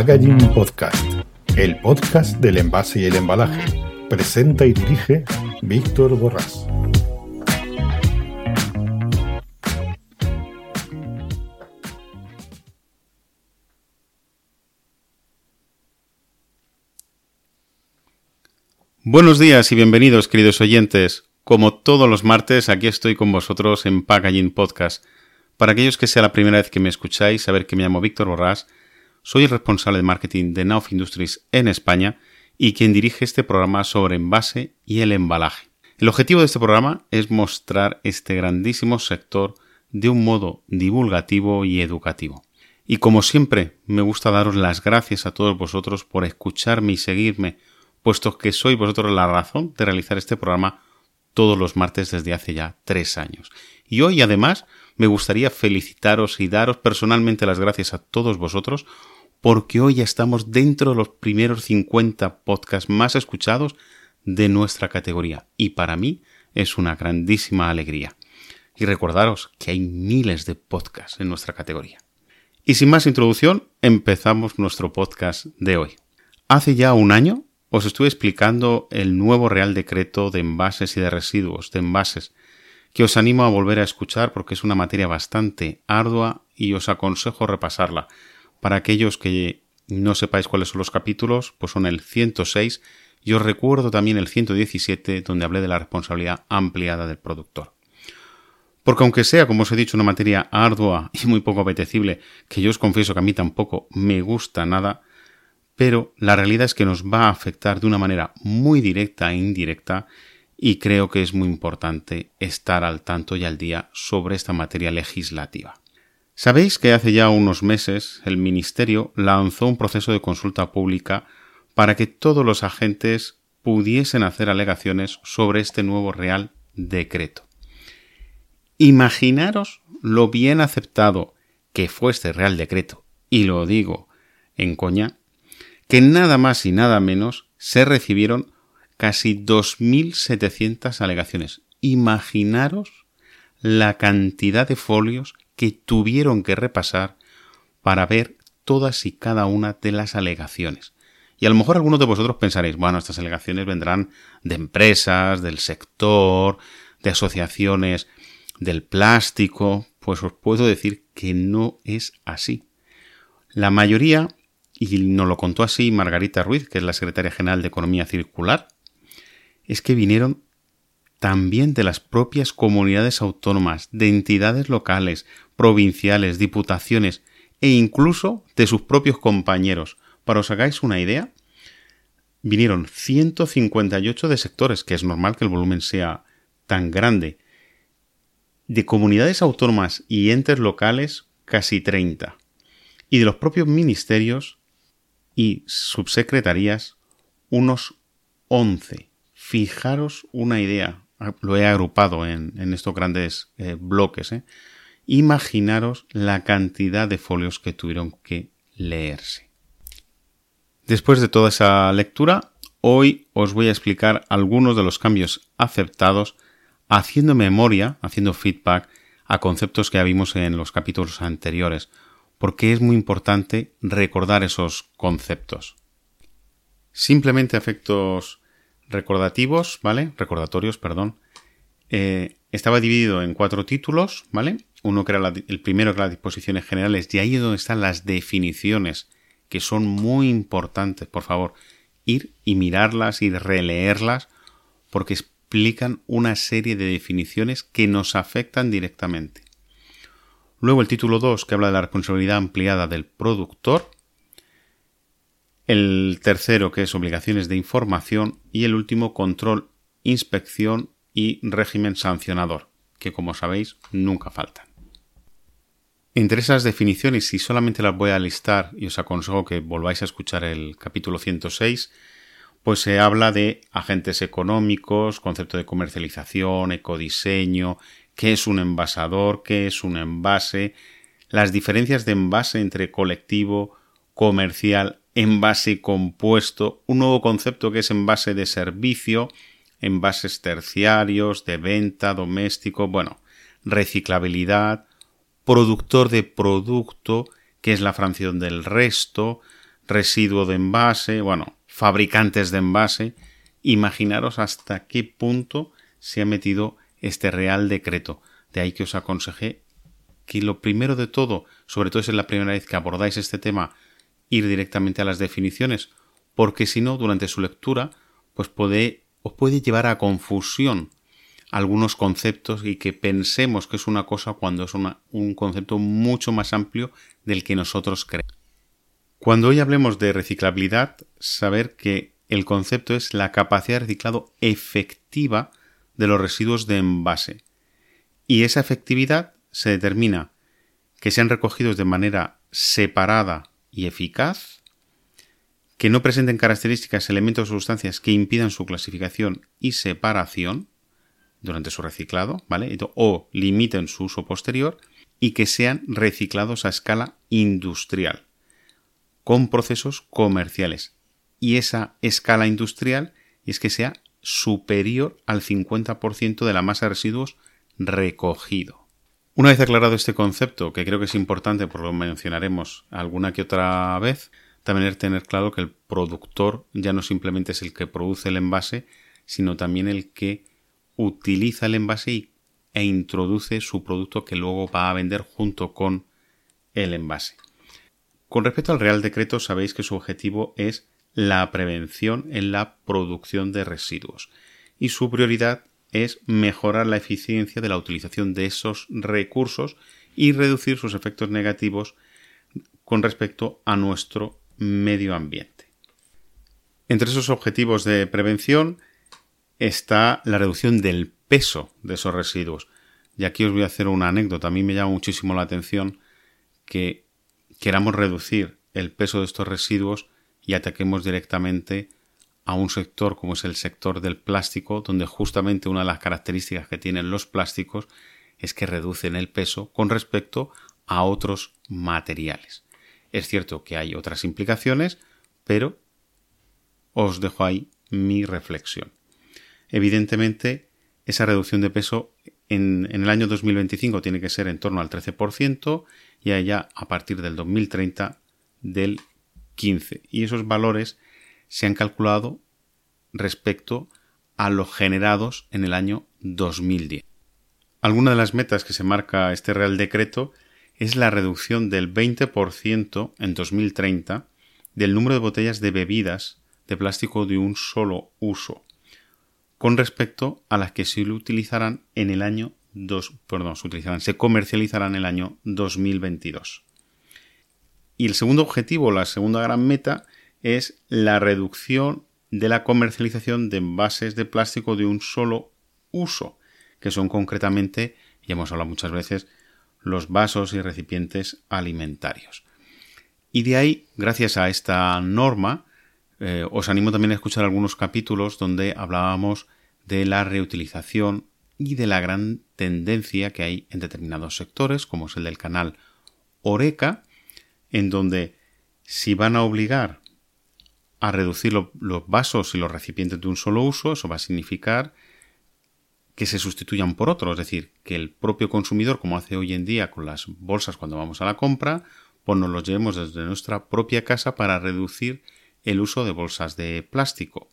Packaging Podcast, el podcast del envase y el embalaje. Presenta y dirige Víctor Borrás. Buenos días y bienvenidos, queridos oyentes. Como todos los martes, aquí estoy con vosotros en Packaging Podcast. Para aquellos que sea la primera vez que me escucháis, saber que me llamo Víctor Borrás, soy el responsable de marketing de Nauf Industries en España y quien dirige este programa sobre envase y el embalaje. El objetivo de este programa es mostrar este grandísimo sector de un modo divulgativo y educativo. Y como siempre, me gusta daros las gracias a todos vosotros por escucharme y seguirme, puesto que sois vosotros la razón de realizar este programa todos los martes desde hace ya tres años. Y hoy, además, me gustaría felicitaros y daros personalmente las gracias a todos vosotros porque hoy ya estamos dentro de los primeros 50 podcasts más escuchados de nuestra categoría y para mí es una grandísima alegría. Y recordaros que hay miles de podcasts en nuestra categoría. Y sin más introducción, empezamos nuestro podcast de hoy. Hace ya un año os estuve explicando el nuevo Real Decreto de envases y de residuos de envases, que os animo a volver a escuchar porque es una materia bastante ardua y os aconsejo repasarla. Para aquellos que no sepáis cuáles son los capítulos, pues son el 106 y os recuerdo también el 117 donde hablé de la responsabilidad ampliada del productor. Porque aunque sea, como os he dicho, una materia ardua y muy poco apetecible, que yo os confieso que a mí tampoco me gusta nada, pero la realidad es que nos va a afectar de una manera muy directa e indirecta y creo que es muy importante estar al tanto y al día sobre esta materia legislativa. Sabéis que hace ya unos meses el Ministerio lanzó un proceso de consulta pública para que todos los agentes pudiesen hacer alegaciones sobre este nuevo Real Decreto. Imaginaros lo bien aceptado que fue este Real Decreto, y lo digo en coña, que nada más y nada menos se recibieron casi 2.700 alegaciones. Imaginaros la cantidad de folios que tuvieron que repasar para ver todas y cada una de las alegaciones. Y a lo mejor algunos de vosotros pensaréis, bueno, estas alegaciones vendrán de empresas, del sector, de asociaciones del plástico. Pues os puedo decir que no es así. La mayoría y nos lo contó así Margarita Ruiz, que es la secretaria general de Economía Circular, es que vinieron también de las propias comunidades autónomas, de entidades locales, provinciales, diputaciones e incluso de sus propios compañeros. Para os hagáis una idea, vinieron 158 de sectores, que es normal que el volumen sea tan grande. De comunidades autónomas y entes locales, casi 30. Y de los propios ministerios, y subsecretarías unos 11. Fijaros una idea, lo he agrupado en, estos grandes eh, bloques. ¿eh? Imaginaros la cantidad de folios que tuvieron que leerse. Después de toda esa lectura, hoy os voy a explicar algunos de los cambios aceptados haciendo memoria, haciendo feedback a conceptos que ya vimos en los capítulos anteriores porque es muy importante recordar esos conceptos. Simplemente efectos recordativos, ¿vale? Recordatorios, perdón. Eh, estaba dividido en cuatro títulos, ¿vale? Uno que era el primero que era las disposiciones generales, y ahí es donde están las definiciones, que son muy importantes, por favor, ir y mirarlas y releerlas, porque explican una serie de definiciones que nos afectan directamente. Luego el título 2 que habla de la responsabilidad ampliada del productor. El tercero que es obligaciones de información. Y el último control, inspección y régimen sancionador, que como sabéis nunca faltan. Entre esas definiciones, si solamente las voy a listar y os aconsejo que volváis a escuchar el capítulo 106, pues se habla de agentes económicos, concepto de comercialización, ecodiseño, qué es un envasador, qué es un envase, las diferencias de envase entre colectivo, comercial, envase compuesto, un nuevo concepto que es envase de servicio, envases terciarios, de venta, doméstico, bueno, reciclabilidad, productor de producto, que es la fracción del resto, residuo de envase, bueno, fabricantes de envase, imaginaros hasta qué punto se ha metido este Real Decreto. De ahí que os aconsejé que lo primero de todo, sobre todo si es la primera vez que abordáis este tema, ir directamente a las definiciones, porque si no, durante su lectura, pues puede, os puede llevar a confusión algunos conceptos y que pensemos que es una cosa cuando es un concepto mucho más amplio del que nosotros creemos. Cuando hoy hablemos de reciclabilidad, saber que el concepto es la capacidad de reciclado efectiva de los residuos de envase. Y esa efectividad se determina que sean recogidos de manera separada y eficaz, que no presenten características, elementos o sustancias que impidan su clasificación y separación durante su reciclado, ¿vale? O limiten su uso posterior y que sean reciclados a escala industrial, con procesos comerciales. Y esa escala industrial es que sea superior al 50% de la masa de residuos recogido. Una vez aclarado este concepto, que creo que es importante, por lo mencionaremos alguna que otra vez, también tener claro que el productor ya no simplemente es el que produce el envase, sino también el que utiliza el envase e introduce su producto que luego va a vender junto con el envase. Con respecto al Real Decreto, sabéis que su objetivo es la prevención en la producción de residuos y su prioridad es mejorar la eficiencia de la utilización de esos recursos y reducir sus efectos negativos con respecto a nuestro medio ambiente. Entre esos objetivos de prevención está la reducción del peso de esos residuos. Y aquí os voy a hacer una anécdota. A mí me llama muchísimo la atención que queramos reducir el peso de estos residuos y ataquemos directamente a un sector como es el sector del plástico, donde justamente una de las características que tienen los plásticos es que reducen el peso con respecto a otros materiales. Es cierto que hay otras implicaciones, pero os dejo ahí mi reflexión. Evidentemente, esa reducción de peso en, el año 2025 tiene que ser en torno al 13% y allá a partir del 2030 del 15%. Y esos valores se han calculado respecto a los generados en el año 2010. Alguna de las metas que se marca este Real Decreto es la reducción del 20% en 2030 del número de botellas de bebidas de plástico de un solo uso con respecto a las que se utilizarán en el año 2, perdón, se, utilizarán, se comercializarán en el año 2022. Y el segundo objetivo, la segunda gran meta, es la reducción de la comercialización de envases de plástico de un solo uso, que son concretamente, ya hemos hablado muchas veces, los vasos y recipientes alimentarios. Y de ahí, gracias a esta norma, eh, os animo también a escuchar algunos capítulos donde hablábamos de la reutilización y de la gran tendencia que hay en determinados sectores, como es el del canal Oreca, en donde si van a obligar a reducir los vasos y los recipientes de un solo uso, eso va a significar que se sustituyan por otros, es decir, que el propio consumidor, como hace hoy en día con las bolsas cuando vamos a la compra, pues nos los llevemos desde nuestra propia casa para reducir el uso de bolsas de plástico.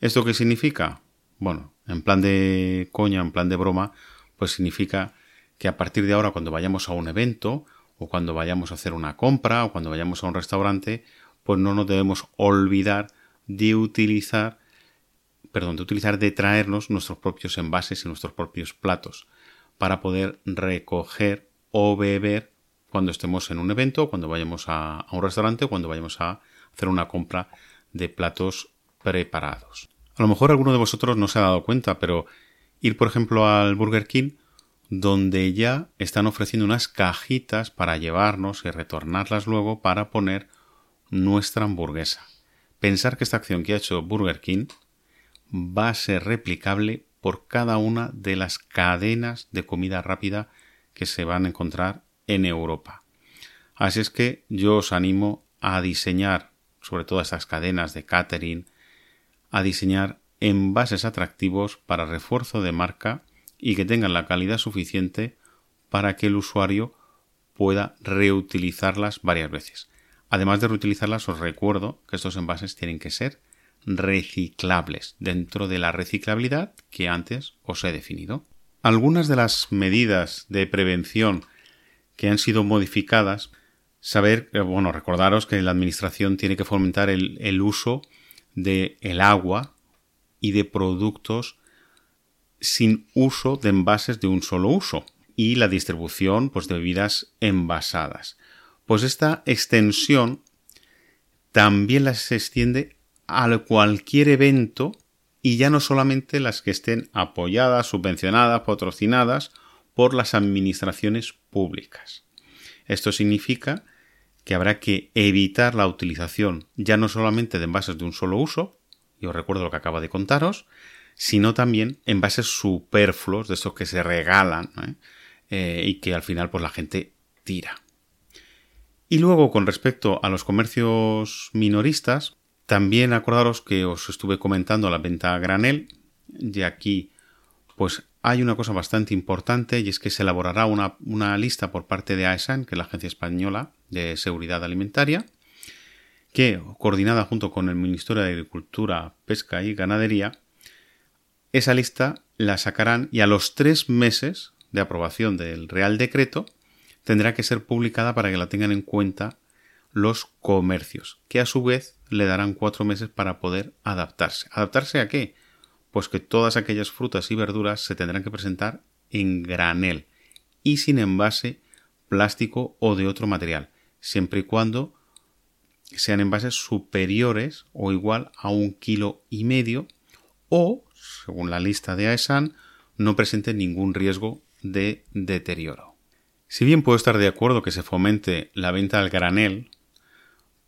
¿Esto qué significa? Bueno, en plan de coña, en plan de broma, pues significa que a partir de ahora cuando vayamos a un evento o cuando vayamos a hacer una compra o cuando vayamos a un restaurante, pues no nos debemos olvidar de utilizar, perdón, de utilizar, de traernos nuestros propios envases y nuestros propios platos para poder recoger o beber cuando estemos en un evento, cuando vayamos a, a un restaurante o cuando vayamos a hacer una compra de platos preparados. A lo mejor alguno de vosotros no se ha dado cuenta, pero ir, por ejemplo, al Burger King, donde ya están ofreciendo unas cajitas para llevarnos y retornarlas luego para poner nuestra hamburguesa. Pensar que esta acción que ha hecho Burger King va a ser replicable por cada una de las cadenas de comida rápida que se van a encontrar en Europa. Así es que yo os animo a diseñar sobre todo estas cadenas de catering, a diseñar envases atractivos para refuerzo de marca y que tengan la calidad suficiente para que el usuario pueda reutilizarlas varias veces. Además de reutilizarlas, os recuerdo que estos envases tienen que ser reciclables dentro de la reciclabilidad que antes os he definido. Algunas de las medidas de prevención que han sido modificadas, saber, eh, bueno, recordaros que la administración tiene que fomentar el, uso de el agua y de productos sin uso de envases de un solo uso y la distribución pues, de bebidas envasadas. Pues esta extensión también las extiende a cualquier evento y ya no solamente las que estén apoyadas, subvencionadas, patrocinadas por las administraciones públicas. Esto significa que habrá que evitar la utilización ya no solamente de envases de un solo uso, y os recuerdo lo que acabo de contaros, sino también envases superfluos, de estos que se regalan ¿eh? Eh, y que al final pues la gente tira. Y luego con respecto a los comercios minoristas, también acordaros que os estuve comentando la venta a granel, y aquí pues hay una cosa bastante importante y es que se elaborará una, una lista por parte de AESAN, que es la Agencia Española de Seguridad Alimentaria, que, coordinada junto con el Ministerio de Agricultura, Pesca y Ganadería, esa lista la sacarán y a los tres meses de aprobación del Real Decreto tendrá que ser publicada para que la tengan en cuenta los comercios, que a su vez le darán cuatro meses para poder adaptarse. ¿Adaptarse a qué? pues que todas aquellas frutas y verduras se tendrán que presentar en granel y sin envase plástico o de otro material, siempre y cuando sean envases superiores o igual a un kilo y medio o, según la lista de AESAN, no presenten ningún riesgo de deterioro. Si bien puedo estar de acuerdo que se fomente la venta al granel,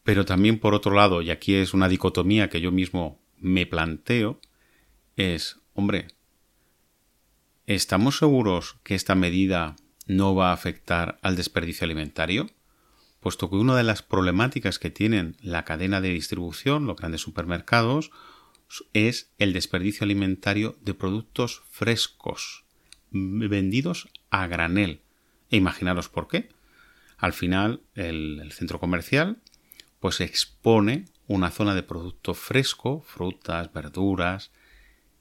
pero también por otro lado, y aquí es una dicotomía que yo mismo me planteo, es, hombre, ¿estamos seguros que esta medida no va a afectar al desperdicio alimentario? Puesto que una de las problemáticas que tienen la cadena de distribución, los grandes supermercados, es el desperdicio alimentario de productos frescos, vendidos a granel. E imaginaros por qué. Al final, el, el centro comercial pues expone una zona de producto fresco, frutas, verduras,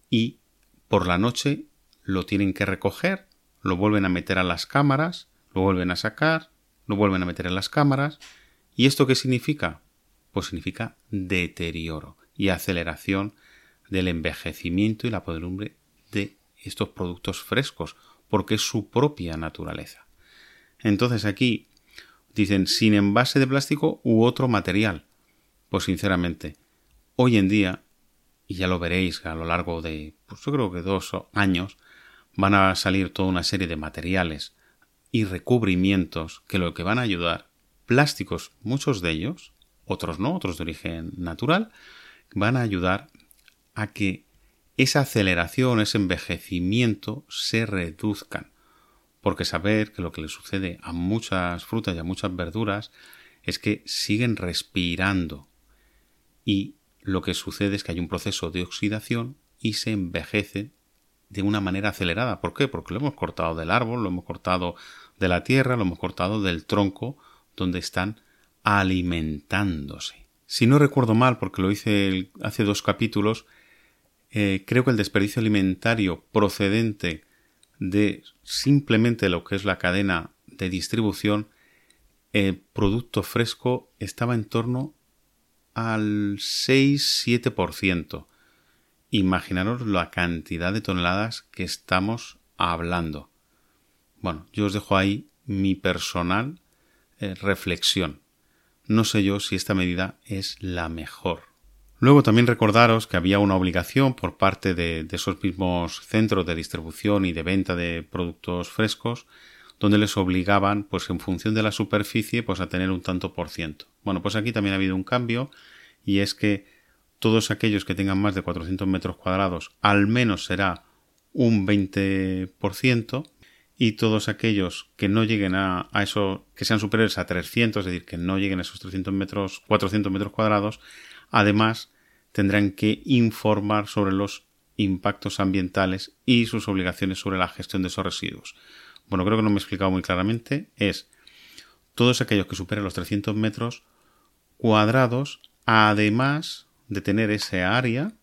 y por la noche lo tienen que recoger, lo vuelven a meter a las cámaras, lo vuelven a sacar, lo vuelven a meter en las cámaras. ¿Y esto qué significa? Pues significa deterioro y aceleración del envejecimiento y la podredumbre de estos productos frescos, porque es su propia naturaleza. Entonces aquí dicen sin envase de plástico u otro material. Pues sinceramente, hoy en día y ya lo veréis a lo largo de, pues yo creo que dos años, van a salir toda una serie de materiales y recubrimientos que lo que van a ayudar, plásticos, muchos de ellos, otros no, otros de origen natural, van a ayudar a que esa aceleración, ese envejecimiento se reduzcan. Porque saber que lo que le sucede a muchas frutas y a muchas verduras es que siguen respirando y lo que sucede es que hay un proceso de oxidación y se envejece de una manera acelerada. ¿Por qué? Porque lo hemos cortado del árbol, lo hemos cortado de la tierra, lo hemos cortado del tronco donde están alimentándose. Si no recuerdo mal, porque lo hice hace dos capítulos, eh, creo que el desperdicio alimentario procedente de simplemente lo que es la cadena de distribución, el producto fresco estaba en torno al 6-7%. Imaginaros la cantidad de toneladas que estamos hablando. Bueno, yo os dejo ahí mi personal eh, reflexión. No sé yo si esta medida es la mejor. Luego también recordaros que había una obligación por parte de, esos mismos centros de distribución y de venta de productos frescos donde les obligaban, pues en función de la superficie, pues a tener un tanto por ciento. Bueno, pues aquí también ha habido un cambio y es que todos aquellos que tengan más de 400 metros cuadrados al menos será un 20% y todos aquellos que no lleguen a, a, eso, que sean superiores a 300, es decir, que no lleguen a esos 300 metros, 400 metros cuadrados, además tendrán que informar sobre los impactos ambientales y sus obligaciones sobre la gestión de esos residuos. Bueno, creo que no me he explicado muy claramente, es todos aquellos que superen los 300 metros cuadrados, además de tener ese área,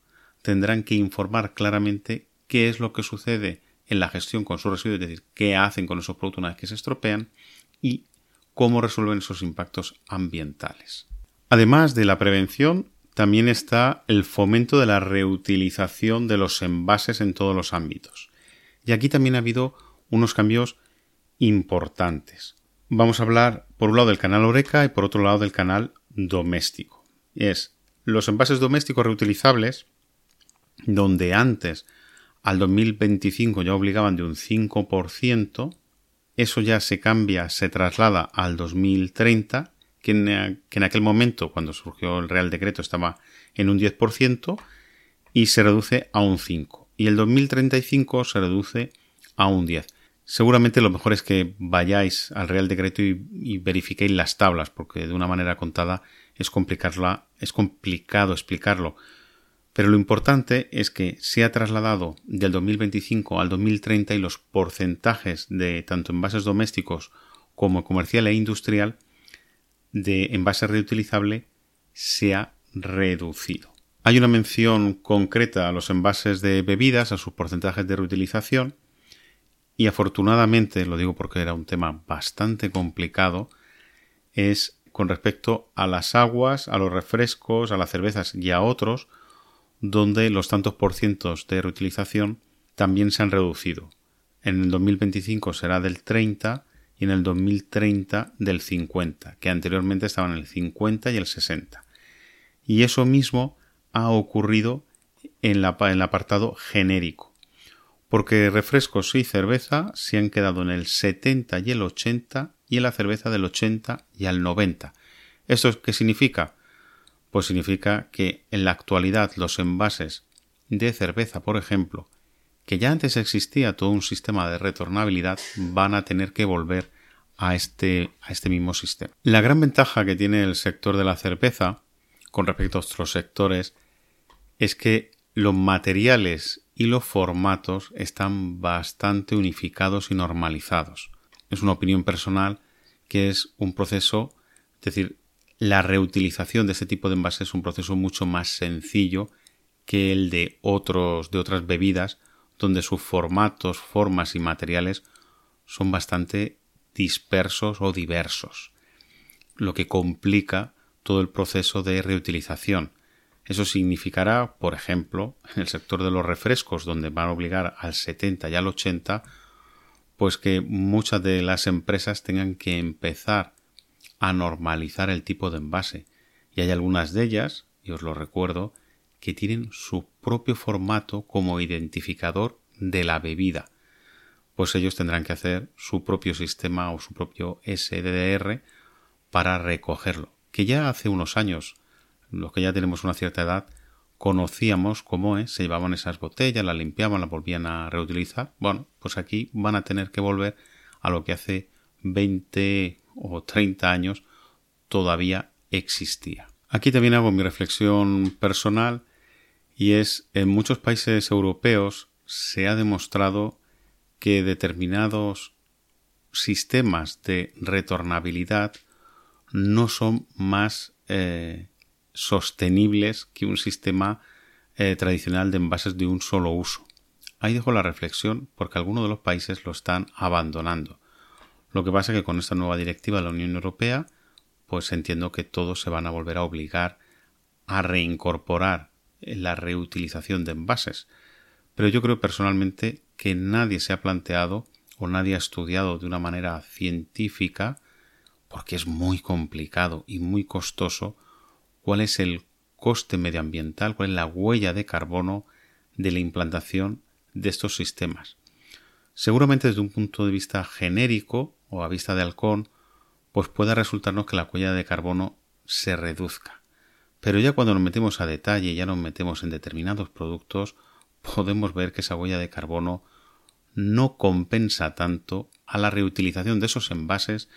tendrán que informar claramente qué es lo que sucede en la gestión con sus residuos, es decir, qué hacen con esos productos una vez que se estropean y cómo resuelven esos impactos ambientales. Además de la prevención, también está el fomento de la reutilización de los envases en todos los ámbitos. Y aquí también ha habido unos cambios importantes. Vamos a hablar por un lado del canal Oreca y por otro lado del canal doméstico. Es los envases domésticos reutilizables, donde antes al 2025 ya obligaban de un 5%, eso ya se cambia, se traslada al 2030, que en, que en aquel momento, cuando surgió el Real Decreto, estaba en un 10%, y se reduce a un 5%. Y el 2035 se reduce a un 10%. Seguramente lo mejor es que vayáis al Real Decreto y, y, verifiquéis las tablas, porque de una manera contada es, complicarla, es complicado explicarlo. Pero lo importante es que se ha trasladado del 2025 al 2030 y los porcentajes de tanto envases domésticos como comercial e industrial de envase reutilizable se ha reducido. Hay una mención concreta a los envases de bebidas, a sus porcentajes de reutilización, y afortunadamente, lo digo porque era un tema bastante complicado, es con respecto a las aguas, a los refrescos, a las cervezas y a otros, donde los tantos por cientos de reutilización también se han reducido. En el 2025 será del 30 y en el 2030 del 50, que anteriormente estaban en el 50 y el 60. Y eso mismo ha ocurrido en, en el apartado genérico porque refrescos y cerveza se han quedado en el 70 y el 80 y en la cerveza del 80 y al 90. ¿Esto qué significa? Pues significa que en la actualidad los envases de cerveza, por ejemplo, que ya antes existía todo un sistema de retornabilidad, van a tener que volver a este, a este mismo sistema. La gran ventaja que tiene el sector de la cerveza con respecto a otros sectores es que los materiales y los formatos están bastante unificados y normalizados. Es una opinión personal que es un proceso, es decir, la reutilización de este tipo de envases es un proceso mucho más sencillo que el de otros de otras bebidas donde sus formatos, formas y materiales son bastante dispersos o diversos, lo que complica todo el proceso de reutilización. Eso significará, por ejemplo, en el sector de los refrescos, donde van a obligar al 70 y al 80, pues que muchas de las empresas tengan que empezar a normalizar el tipo de envase. Y hay algunas de ellas, y os lo recuerdo, que tienen su propio formato como identificador de la bebida. Pues ellos tendrán que hacer su propio sistema o su propio SDR para recogerlo. Que ya hace unos años los que ya tenemos una cierta edad, conocíamos cómo es, se llevaban esas botellas, las limpiaban, las volvían a reutilizar. Bueno, pues aquí van a tener que volver a lo que hace 20 o 30 años todavía existía. Aquí también hago mi reflexión personal y es en muchos países europeos se ha demostrado que determinados sistemas de retornabilidad no son más eh, sostenibles que un sistema eh, tradicional de envases de un solo uso. Ahí dejo la reflexión porque algunos de los países lo están abandonando. Lo que pasa es que con esta nueva directiva de la Unión Europea, pues entiendo que todos se van a volver a obligar a reincorporar la reutilización de envases. Pero yo creo personalmente que nadie se ha planteado o nadie ha estudiado de una manera científica, porque es muy complicado y muy costoso, cuál es el coste medioambiental, cuál es la huella de carbono de la implantación de estos sistemas. Seguramente desde un punto de vista genérico o a vista de halcón, pues pueda resultarnos que la huella de carbono se reduzca. Pero ya cuando nos metemos a detalle, ya nos metemos en determinados productos, podemos ver que esa huella de carbono no compensa tanto a la reutilización de esos envases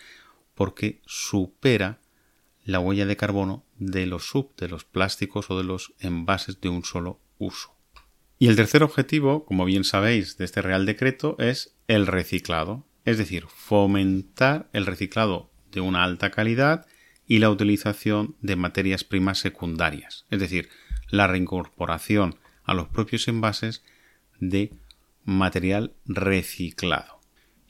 porque supera la huella de carbono de los sub, de los plásticos o de los envases de un solo uso. Y el tercer objetivo, como bien sabéis, de este Real Decreto es el reciclado, es decir, fomentar el reciclado de una alta calidad y la utilización de materias primas secundarias, es decir, la reincorporación a los propios envases de material reciclado.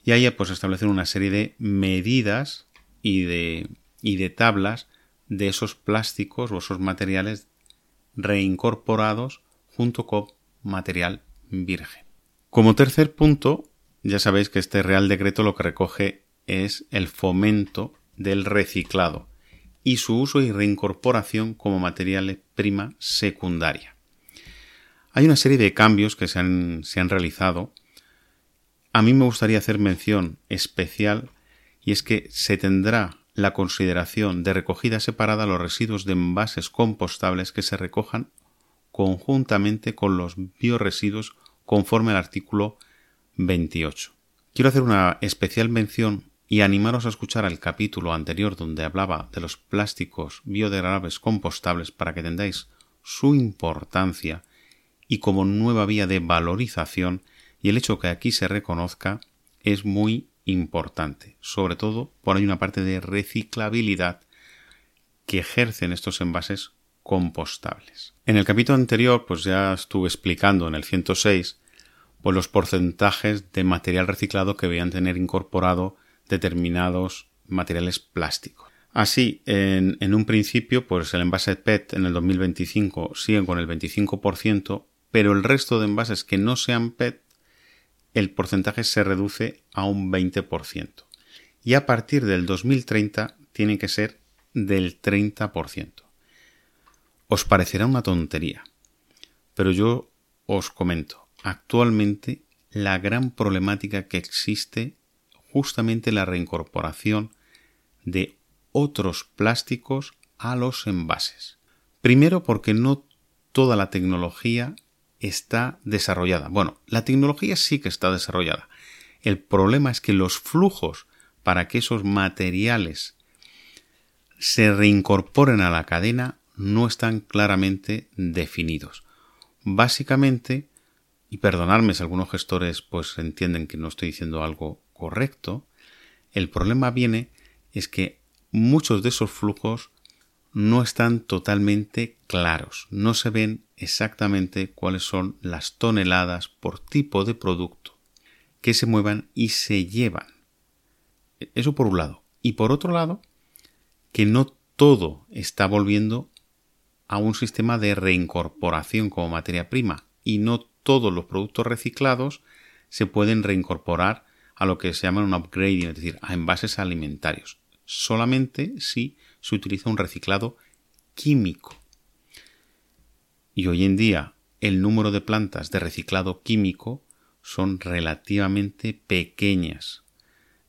Y ahí pues establecer una serie de medidas y de, y de tablas de esos plásticos o esos materiales reincorporados junto con material virgen. Como tercer punto, ya sabéis que este Real Decreto lo que recoge es el fomento del reciclado y su uso y reincorporación como material prima secundaria. Hay una serie de cambios que se han, se han realizado. A mí me gustaría hacer mención especial y es que se tendrá la consideración de recogida separada los residuos de envases compostables que se recojan conjuntamente con los bioresiduos conforme al artículo 28. Quiero hacer una especial mención y animaros a escuchar el capítulo anterior donde hablaba de los plásticos biodegradables compostables para que entendáis su importancia y como nueva vía de valorización y el hecho que aquí se reconozca es muy importante, sobre todo por hay una parte de reciclabilidad que ejercen estos envases compostables. En el capítulo anterior, pues ya estuve explicando en el 106 pues los porcentajes de material reciclado que debían tener incorporado determinados materiales plásticos. Así, en, en, un principio, pues el envase PET en el 2025 sigue con el 25%, pero el resto de envases que no sean PET, el porcentaje se reduce a un 20%. Y a partir del 2030 tiene que ser del 30%. Os parecerá una tontería, pero yo os comento, actualmente la gran problemática que existe justamente la reincorporación de otros plásticos a los envases. Primero porque no toda la tecnología está desarrollada. Bueno, la tecnología sí que está desarrollada. El problema es que los flujos para que esos materiales se reincorporen a la cadena no están claramente definidos. Básicamente, y perdonadme si algunos gestores pues entienden que no estoy diciendo algo correcto, el problema viene es que muchos de esos flujos no están totalmente claros, no se ven exactamente cuáles son las toneladas por tipo de producto que se muevan y se llevan. Eso por un lado. Y por otro lado, que no todo está volviendo a un sistema de reincorporación como materia prima y no todos los productos reciclados se pueden reincorporar a lo que se llama un upgrading, es decir, a envases alimentarios. Solamente si se utiliza un reciclado químico. Y hoy en día el número de plantas de reciclado químico son relativamente pequeñas.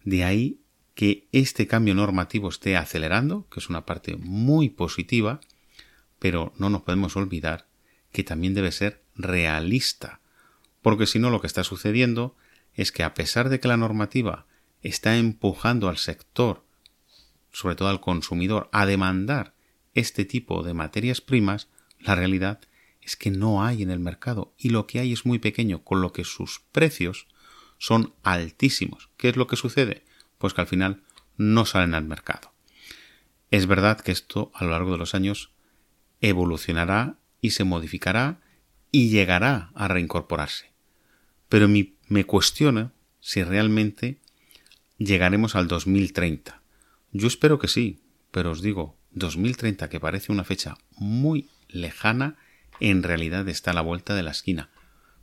De ahí que este cambio normativo esté acelerando, que es una parte muy positiva, pero no nos podemos olvidar que también debe ser realista, porque si no lo que está sucediendo es que a pesar de que la normativa está empujando al sector, sobre todo al consumidor, a demandar este tipo de materias primas, la realidad es que no hay en el mercado y lo que hay es muy pequeño, con lo que sus precios son altísimos. ¿Qué es lo que sucede? Pues que al final no salen al mercado. Es verdad que esto a lo largo de los años evolucionará y se modificará y llegará a reincorporarse. Pero mi me cuestiona si realmente llegaremos al 2030. Yo espero que sí, pero os digo, 2030, que parece una fecha muy lejana, en realidad está a la vuelta de la esquina.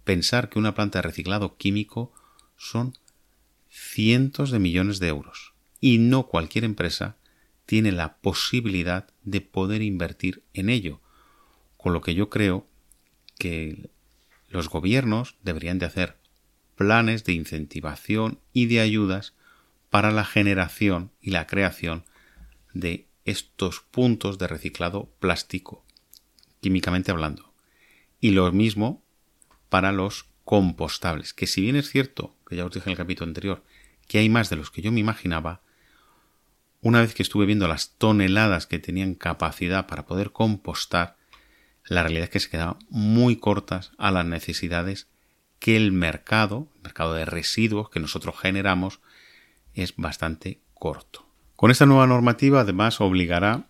Pensar que una planta de reciclado químico son cientos de millones de euros y no cualquier empresa tiene la posibilidad de poder invertir en ello, con lo que yo creo que los gobiernos deberían de hacer planes de incentivación y de ayudas para la generación y la creación de estos puntos de reciclado plástico, químicamente hablando. Y lo mismo para los compostables, que si bien es cierto, que ya os dije en el capítulo anterior, que hay más de los que yo me imaginaba, una vez que estuve viendo las toneladas que tenían capacidad para poder compostar, la realidad es que se quedaban muy cortas a las necesidades que el mercado, el mercado de residuos que nosotros generamos, es bastante corto. Con esta nueva normativa, además, obligará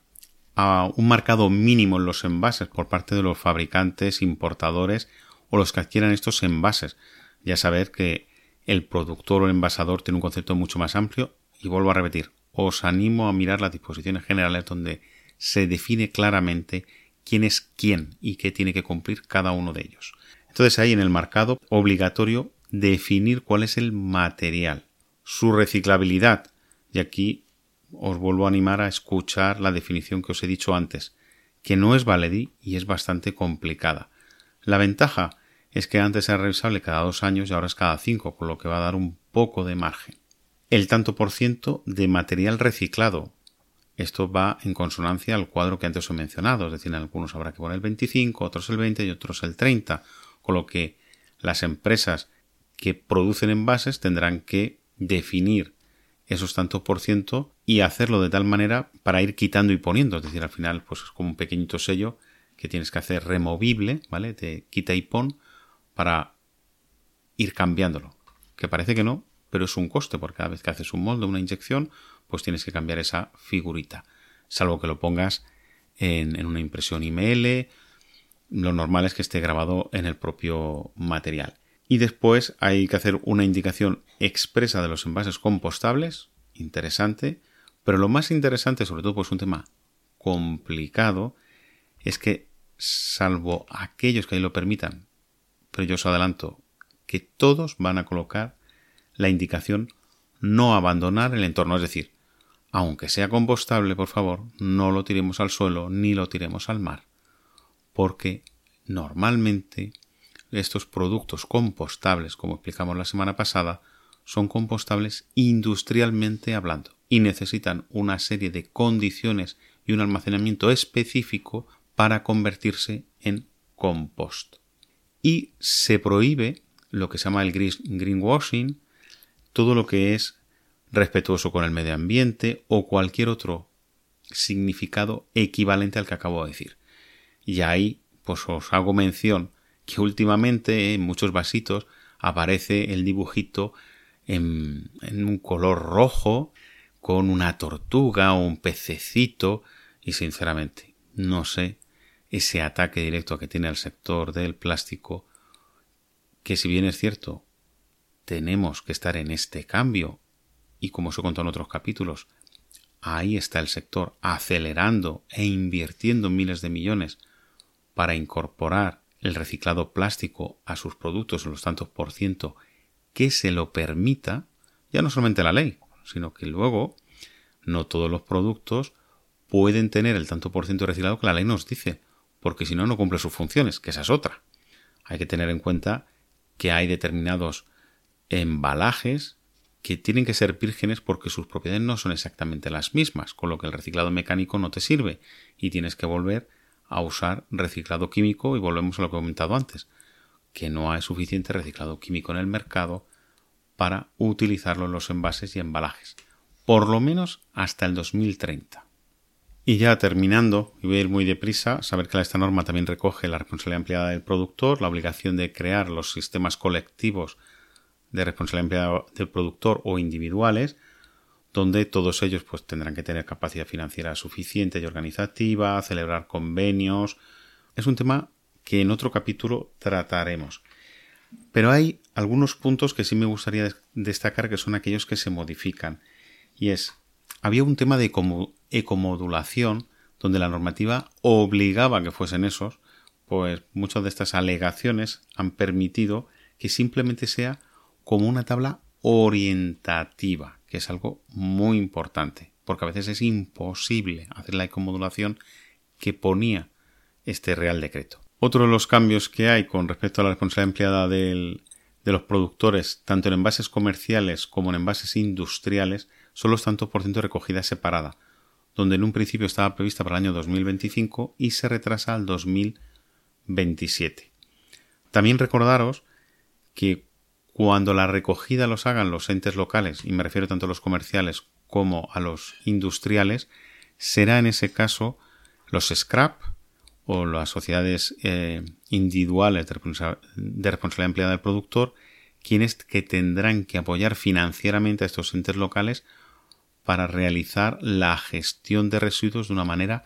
a un marcado mínimo en los envases por parte de los fabricantes, importadores o los que adquieran estos envases. Ya saber que el productor o el envasador tiene un concepto mucho más amplio y vuelvo a repetir, os animo a mirar las disposiciones generales donde se define claramente quién es quién y qué tiene que cumplir cada uno de ellos. Entonces hay en el marcado obligatorio definir cuál es el material, su reciclabilidad, y aquí os vuelvo a animar a escuchar la definición que os he dicho antes, que no es baledí y es bastante complicada. La ventaja es que antes era revisable cada dos años y ahora es cada cinco, con lo que va a dar un poco de margen. El tanto por ciento de material reciclado. Esto va en consonancia al cuadro que antes he mencionado, es decir, en algunos habrá que poner el 25, otros el 20 y otros el 30, con lo que las empresas que producen envases tendrán que definir esos tantos por ciento y hacerlo de tal manera para ir quitando y poniendo. Es decir, al final, pues es como un pequeñito sello que tienes que hacer removible, ¿vale? Te quita y pon para ir cambiándolo. Que parece que no, pero es un coste, porque cada vez que haces un molde, una inyección, pues tienes que cambiar esa figurita. Salvo que lo pongas en, en una impresión IML, lo normal es que esté grabado en el propio material. Y después hay que hacer una indicación expresa de los envases compostables, interesante, pero lo más interesante, sobre todo pues un tema complicado, es que salvo aquellos que ahí lo permitan, pero yo os adelanto que todos van a colocar la indicación no abandonar el entorno, es decir, aunque sea compostable, por favor, no lo tiremos al suelo ni lo tiremos al mar, porque normalmente estos productos compostables, como explicamos la semana pasada, son compostables industrialmente hablando y necesitan una serie de condiciones y un almacenamiento específico para convertirse en compost. Y se prohíbe lo que se llama el greenwashing, todo lo que es respetuoso con el medio ambiente o cualquier otro significado equivalente al que acabo de decir. Y ahí pues os hago mención que últimamente en muchos vasitos aparece el dibujito en, un color rojo con una tortuga o un pececito y sinceramente no sé ese ataque directo que tiene el sector del plástico que si bien es cierto tenemos que estar en este cambio y como os he contado en otros capítulos ahí está el sector acelerando e invirtiendo miles de millones para incorporar el reciclado plástico a sus productos en los tantos por ciento que se lo permita, ya no solamente la ley, sino que luego no todos los productos pueden tener el tanto por ciento reciclado que la ley nos dice, porque si no, no cumple sus funciones, que esa es otra. Hay que tener en cuenta que hay determinados embalajes que tienen que ser vírgenes porque sus propiedades no son exactamente las mismas, con lo que el reciclado mecánico no te sirve y tienes que volver a usar reciclado químico y volvemos a lo que he comentado antes, que no hay suficiente reciclado químico en el mercado para utilizarlo en los envases y embalajes, por lo menos hasta el 2030. Y ya terminando, y voy a ir muy deprisa, saber que esta norma también recoge la responsabilidad ampliada del productor, la obligación de crear los sistemas colectivos de responsabilidad del productor o individuales, donde todos ellos pues tendrán que tener capacidad financiera suficiente y organizativa, celebrar convenios. Es un tema que en otro capítulo trataremos. Pero hay algunos puntos que sí me gustaría destacar que son aquellos que se modifican. Y es, había un tema de ecomodulación donde la normativa obligaba que fuesen esos, pues muchas de estas alegaciones han permitido que simplemente sea como una tabla orientativa, que es algo muy importante, porque a veces es imposible hacer la ecomodulación que ponía este Real Decreto. Otro de los cambios que hay con respecto a la responsabilidad empleada de los productores, tanto en envases comerciales como en envases industriales, son los tantos por ciento de recogida separada, donde en un principio estaba prevista para el año 2025 y se retrasa al 2027. También recordaros que cuando la recogida los hagan los entes locales, y me refiero tanto a los comerciales como a los industriales, será en ese caso los scrap o las sociedades eh, individuales de, responsabilidad empleada del productor quienes que tendrán que apoyar financieramente a estos entes locales para realizar la gestión de residuos de una manera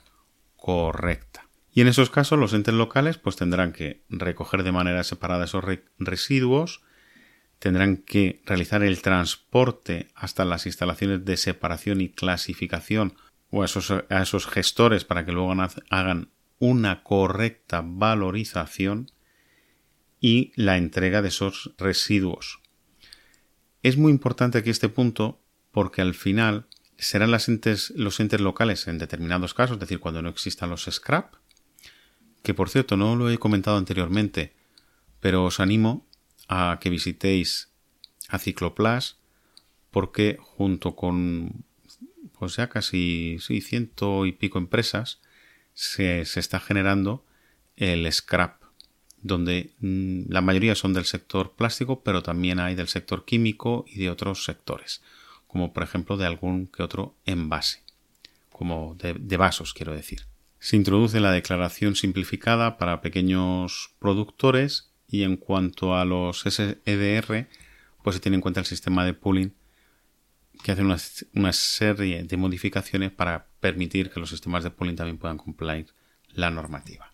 correcta. Y en esos casos los entes locales pues tendrán que recoger de manera separada esos residuos, tendrán que realizar el transporte hasta las instalaciones de separación y clasificación o a esos, gestores para que luego hagan una correcta valorización y la entrega de esos residuos. Es muy importante aquí este punto porque al final serán los entes locales en determinados casos, es decir, cuando no existan los scrap, que por cierto no lo he comentado anteriormente, pero os animo a que visitéis a Cicloplas porque junto con pues ya casi sí, ciento y pico empresas se, se está generando el scrap donde mm, la mayoría son del sector plástico, pero también hay del sector químico y de otros sectores, como por ejemplo de algún que otro envase, como de, de vasos, quiero decir. Se introduce la declaración simplificada para pequeños productores y en cuanto a los SEDR, pues se tiene en cuenta el sistema de pooling que hace una, una, serie de modificaciones para permitir que los sistemas de pooling también puedan cumplir la normativa.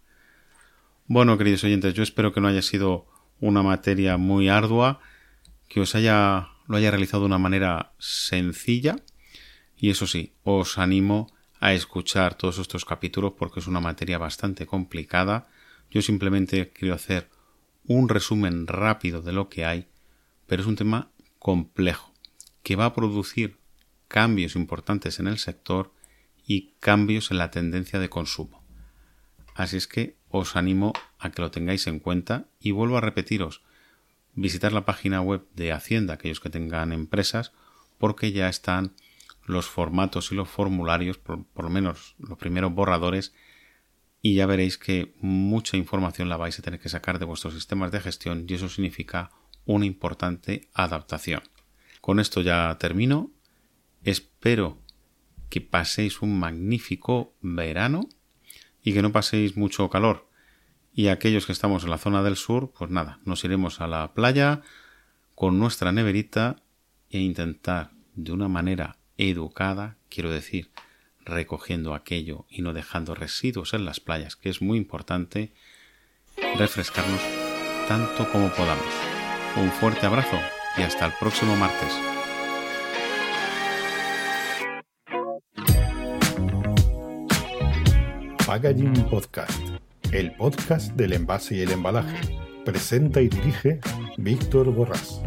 Bueno, queridos oyentes, yo espero que no haya sido una materia muy ardua, que os haya lo haya realizado de una manera sencilla y eso sí, os animo a escuchar todos estos capítulos porque es una materia bastante complicada. Yo simplemente quiero hacer un resumen rápido de lo que hay, pero es un tema complejo que va a producir cambios importantes en el sector y cambios en la tendencia de consumo. Así es que os animo a que lo tengáis en cuenta y vuelvo a repetiros, visitar la página web de Hacienda, aquellos que tengan empresas, porque ya están los formatos y los formularios, por, lo menos los primeros borradores, y ya veréis que mucha información la vais a tener que sacar de vuestros sistemas de gestión y eso significa una importante adaptación. Con esto ya termino. Espero que paséis un magnífico verano y que no paséis mucho calor. Y aquellos que estamos en la zona del sur, pues nada, nos iremos a la playa con nuestra neverita e intentar de una manera educada, quiero decir, recogiendo aquello y no dejando residuos en las playas, que es muy importante, refrescarnos tanto como podamos. Un fuerte abrazo y hasta el próximo martes. Packaging Podcast, el podcast del envase y el embalaje. Presenta y dirige Víctor Borrás.